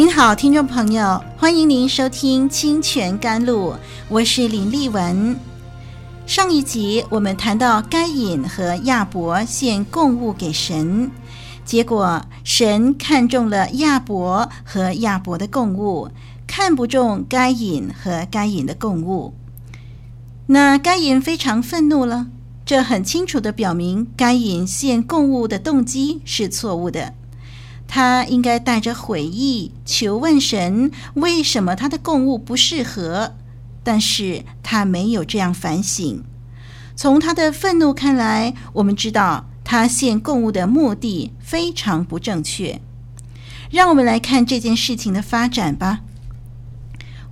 您好，听众朋友，欢迎您收听《清泉甘露》，我是林丽文。上一集我们谈到该隐和亚伯献供物给神，结果神看中了亚伯和亚伯的供物，看不中该隐和该隐的供物。那该隐非常愤怒了，这很清楚地表明该隐献供物的动机是错误的。他应该带着悔意求问神，为什么他的供物不适合？但是他没有这样反省。从他的愤怒看来，我们知道他献供物的目的非常不正确。让我们来看这件事情的发展吧。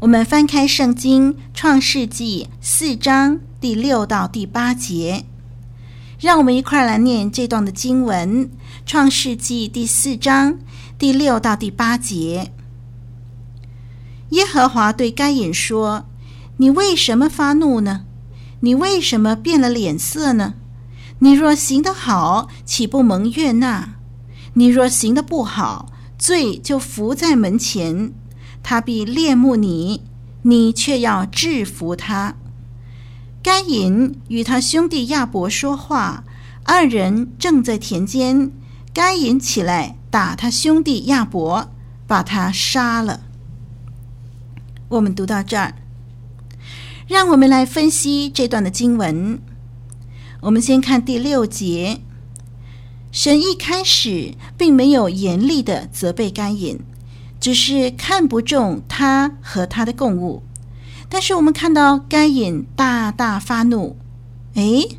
我们翻开圣经《创世纪》四章第六到第八节，让我们一块来念这段的经文。创世纪第四章第六到第八节，耶和华对该隐说：“你为什么发怒呢？你为什么变了脸色呢？你若行得好，岂不蒙悦纳？你若行得不好，罪就伏在门前，他必恋慕你，你却要制服他。”该隐与他兄弟亚伯说话，二人正在田间。该隐起来打他兄弟亚伯，把他杀了。我们读到这儿，让我们来分析这段的经文。我们先看第六节，神一开始并没有严厉的责备该隐，只是看不中他和他的供物。但是我们看到该隐大大发怒，诶，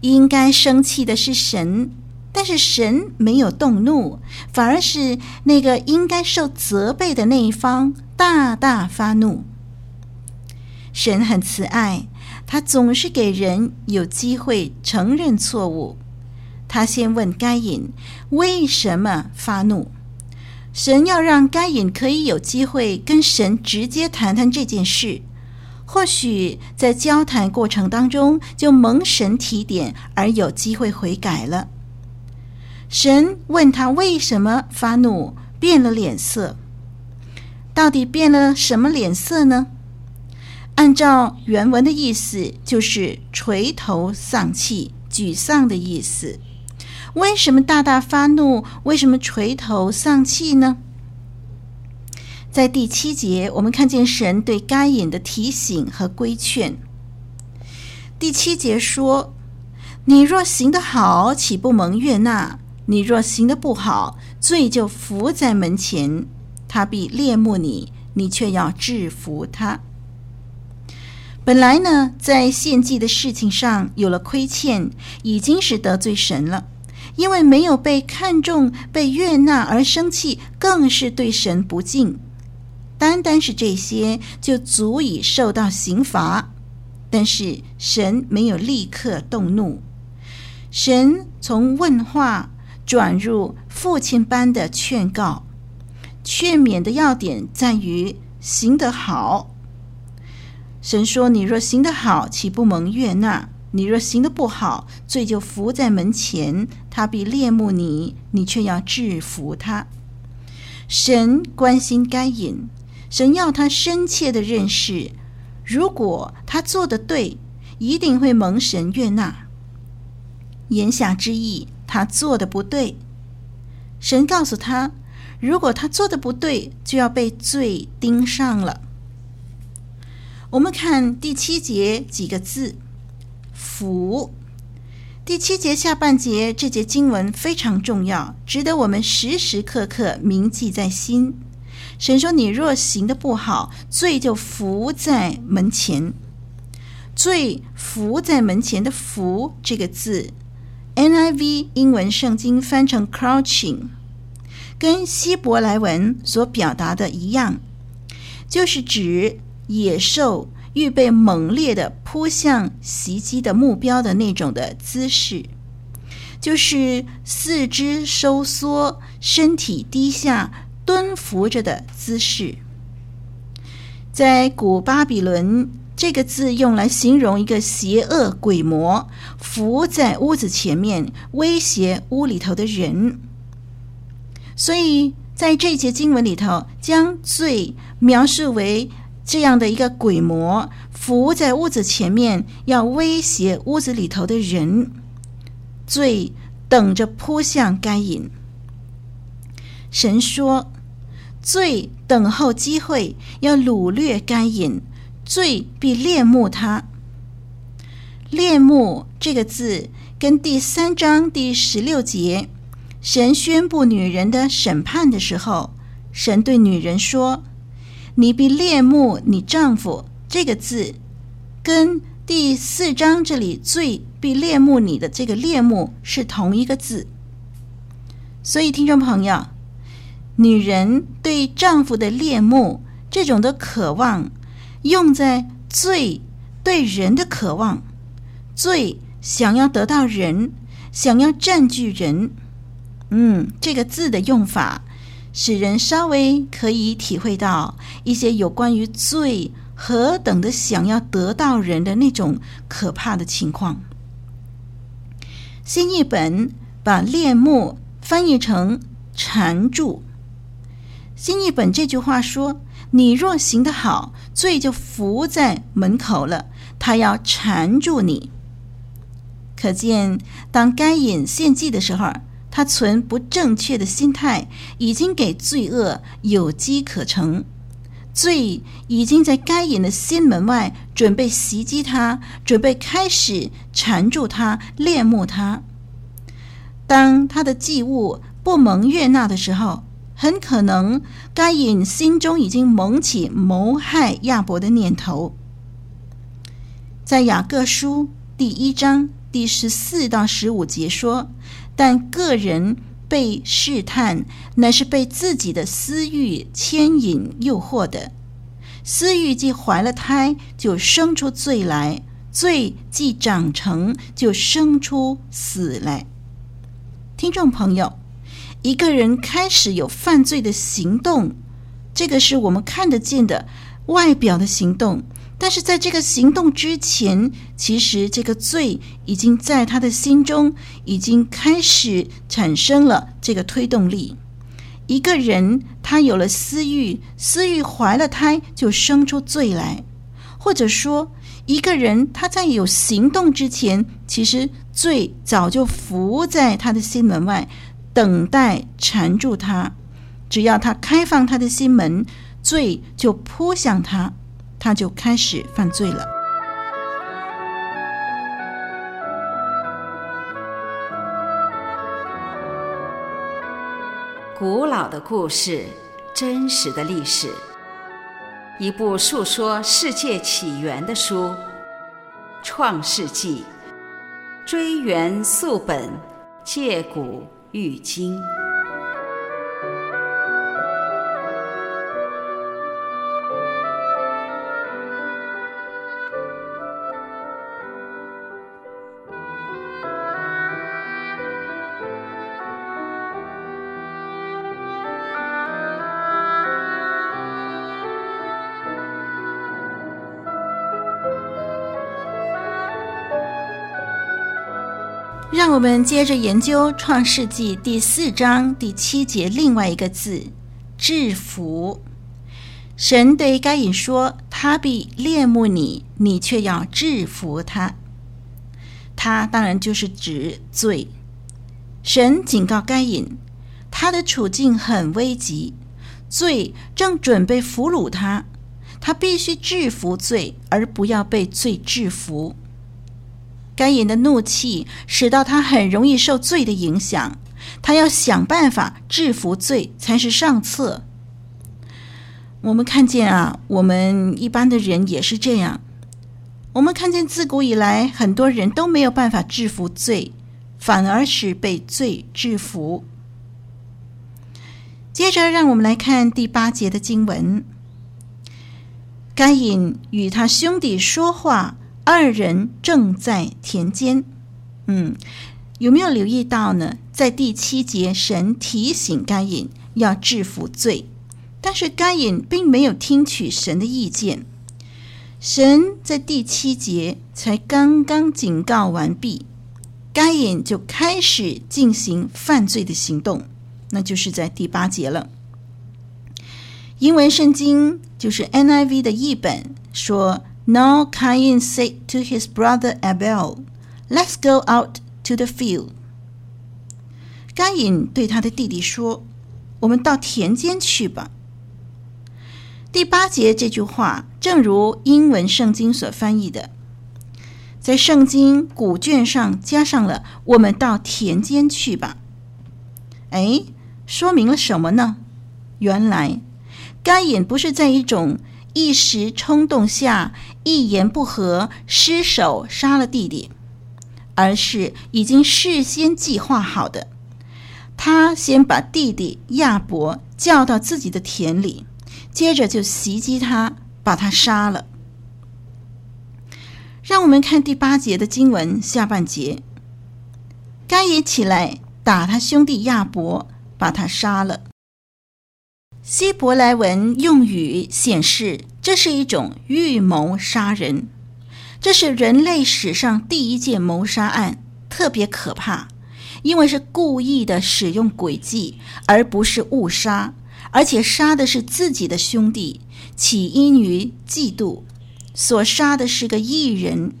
应该生气的是神。但是神没有动怒，反而是那个应该受责备的那一方大大发怒。神很慈爱，他总是给人有机会承认错误。他先问该隐为什么发怒，神要让该隐可以有机会跟神直接谈谈这件事。或许在交谈过程当中就蒙神提点，而有机会悔改了。神问他为什么发怒，变了脸色？到底变了什么脸色呢？按照原文的意思，就是垂头丧气、沮丧的意思。为什么大大发怒？为什么垂头丧气呢？在第七节，我们看见神对该隐的提醒和规劝。第七节说：“你若行得好，岂不蒙悦纳？”你若行得不好，罪就伏在门前，他必恋慕你，你却要制服他。本来呢，在献祭的事情上有了亏欠，已经是得罪神了，因为没有被看重、被悦纳而生气，更是对神不敬。单单是这些，就足以受到刑罚。但是神没有立刻动怒，神从问话。转入父亲般的劝告，劝勉的要点在于行得好。神说：“你若行得好，岂不蒙悦纳？你若行得不好，罪就伏在门前，他必恋慕你，你却要制服他。神关心该隐，神要他深切的认识，如果他做得对，一定会蒙神悦纳。言下之意，他做的不对。神告诉他，如果他做的不对，就要被罪盯上了。我们看第七节几个字，“伏”。第七节下半节这节经文非常重要，值得我们时时刻刻铭记在心。神说：“你若行得不好，罪就伏在门前。罪伏在门前的‘伏’这个字。” NIV 英文圣经翻成 crouching，跟希伯来文所表达的一样，就是指野兽预备猛烈的扑向袭击的目标的那种的姿势，就是四肢收缩、身体低下、蹲伏着的姿势。在古巴比伦。这个字用来形容一个邪恶鬼魔伏在屋子前面威胁屋里头的人，所以在这节经文里头，将罪描述为这样的一个鬼魔伏在屋子前面，要威胁屋子里头的人，罪等着扑向该隐。神说，罪等候机会要掳掠该隐。罪必恋慕他。恋慕这个字，跟第三章第十六节神宣布女人的审判的时候，神对女人说：“你必恋慕你丈夫。”这个字，跟第四章这里罪必恋慕你的这个恋慕是同一个字。所以，听众朋友，女人对丈夫的恋慕，这种的渴望。用在罪对人的渴望，罪想要得到人，想要占据人，嗯，这个字的用法，使人稍微可以体会到一些有关于罪何等的想要得到人的那种可怕的情况。新译本把恋慕翻译成缠住。新译本这句话说。你若行得好，罪就伏在门口了，他要缠住你。可见，当该隐献祭的时候，他存不正确的心态，已经给罪恶有机可乘。罪已经在该隐的心门外准备袭击他，准备开始缠住他、恋慕他。当他的祭物不蒙悦纳的时候，很可能，该隐心中已经萌起谋害亚伯的念头。在雅各书第一章第十四到十五节说：“但个人被试探，乃是被自己的私欲牵引诱惑的。私欲既怀了胎，就生出罪来；罪既长成，就生出死来。”听众朋友。一个人开始有犯罪的行动，这个是我们看得见的外表的行动。但是在这个行动之前，其实这个罪已经在他的心中已经开始产生了这个推动力。一个人他有了私欲，私欲怀了胎，就生出罪来；或者说，一个人他在有行动之前，其实罪早就伏在他的心门外。等待缠住他，只要他开放他的心门，罪就扑向他，他就开始犯罪了。古老的故事，真实的历史，一部述说世界起源的书，《创世纪》，追源溯本，借古。玉京让我们接着研究《创世纪》第四章第七节另外一个字“制服”。神对该隐说：“他必恋慕你，你却要制服他。”他当然就是指罪。神警告该隐，他的处境很危急，罪正准备俘虏他，他必须制服罪，而不要被罪制服。该隐的怒气使到他很容易受罪的影响，他要想办法制服罪才是上策。我们看见啊，我们一般的人也是这样。我们看见自古以来，很多人都没有办法制服罪，反而是被罪制服。接着，让我们来看第八节的经文：该隐与他兄弟说话，二人正在田间。嗯，有没有留意到呢？在第七节，神提醒该隐要制服罪，但是该隐并没有听取神的意见。神在第七节才刚刚警告完毕，该隐就开始进行犯罪的行动，那就是在第八节了。英文圣经就是 NIV 的译本说：“Now Cain said to his brother Abel, Let's go out to the field。”该隐对他的弟弟说：“我们到田间去吧。”第八节这句话，正如英文圣经所翻译的，在圣经古卷上加上了“我们到田间去吧”。哎，说明了什么呢？原来该隐不是在一种一时冲动下一言不合失手杀了弟弟，而是已经事先计划好的。他先把弟弟亚伯叫到自己的田里。接着就袭击他，把他杀了。让我们看第八节的经文下半节。该隐起来打他兄弟亚伯，把他杀了。希伯来文用语显示，这是一种预谋杀人，这是人类史上第一件谋杀案，特别可怕，因为是故意的使用诡计，而不是误杀。而且杀的是自己的兄弟，起因于嫉妒，所杀的是个异人，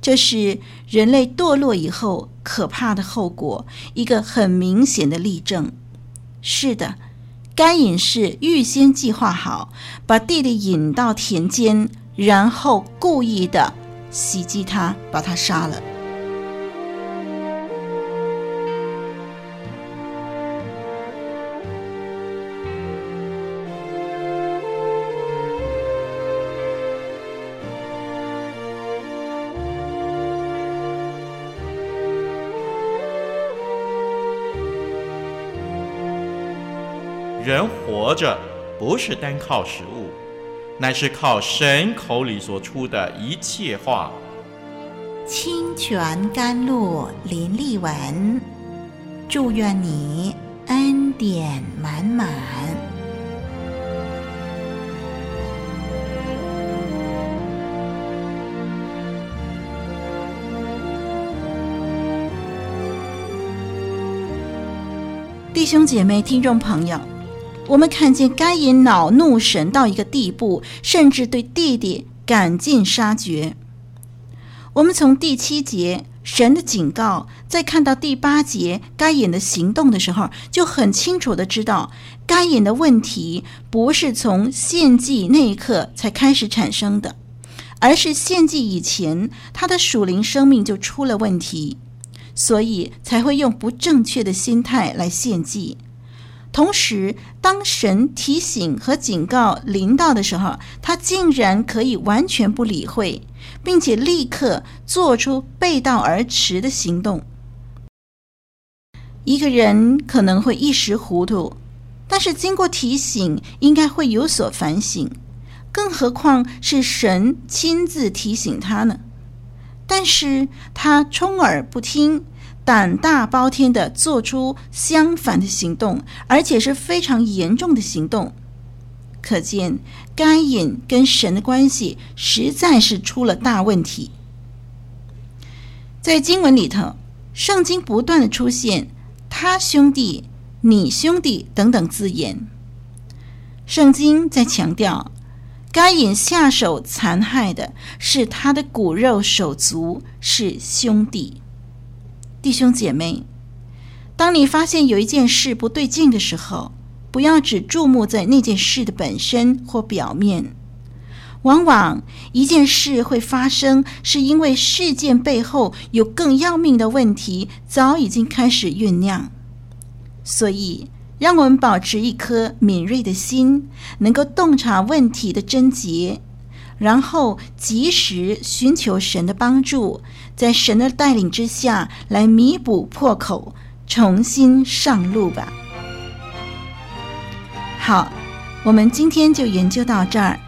这是人类堕落以后可怕的后果，一个很明显的例证。是的，该隐是预先计划好，把弟弟引到田间，然后故意的袭击他，把他杀了。人活着不是单靠食物，乃是靠神口里所出的一切话。清泉甘露林立文，祝愿你恩典满满。弟兄姐妹、听众朋友。我们看见该隐恼怒神到一个地步，甚至对弟弟赶尽杀绝。我们从第七节神的警告，再看到第八节该隐的行动的时候，就很清楚的知道，该隐的问题不是从献祭那一刻才开始产生的，而是献祭以前他的属灵生命就出了问题，所以才会用不正确的心态来献祭。同时，当神提醒和警告临到的时候，他竟然可以完全不理会，并且立刻做出背道而驰的行动。一个人可能会一时糊涂，但是经过提醒，应该会有所反省。更何况是神亲自提醒他呢？但是他充耳不听。胆大包天的做出相反的行动，而且是非常严重的行动，可见该隐跟神的关系实在是出了大问题。在经文里头，圣经不断的出现“他兄弟”“你兄弟”等等字眼。圣经在强调，该隐下手残害的是他的骨肉手足，是兄弟。弟兄姐妹，当你发现有一件事不对劲的时候，不要只注目在那件事的本身或表面。往往一件事会发生，是因为事件背后有更要命的问题早已经开始酝酿。所以，让我们保持一颗敏锐的心，能够洞察问题的症结，然后及时寻求神的帮助，在神的带领之下来弥补破口，重新上路吧。好，我们今天就研究到这儿。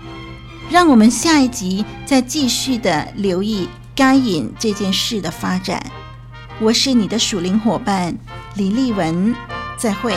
让我们下一集再继续的留意该隐这件事的发展。我是你的属灵伙伴李丽文，再会。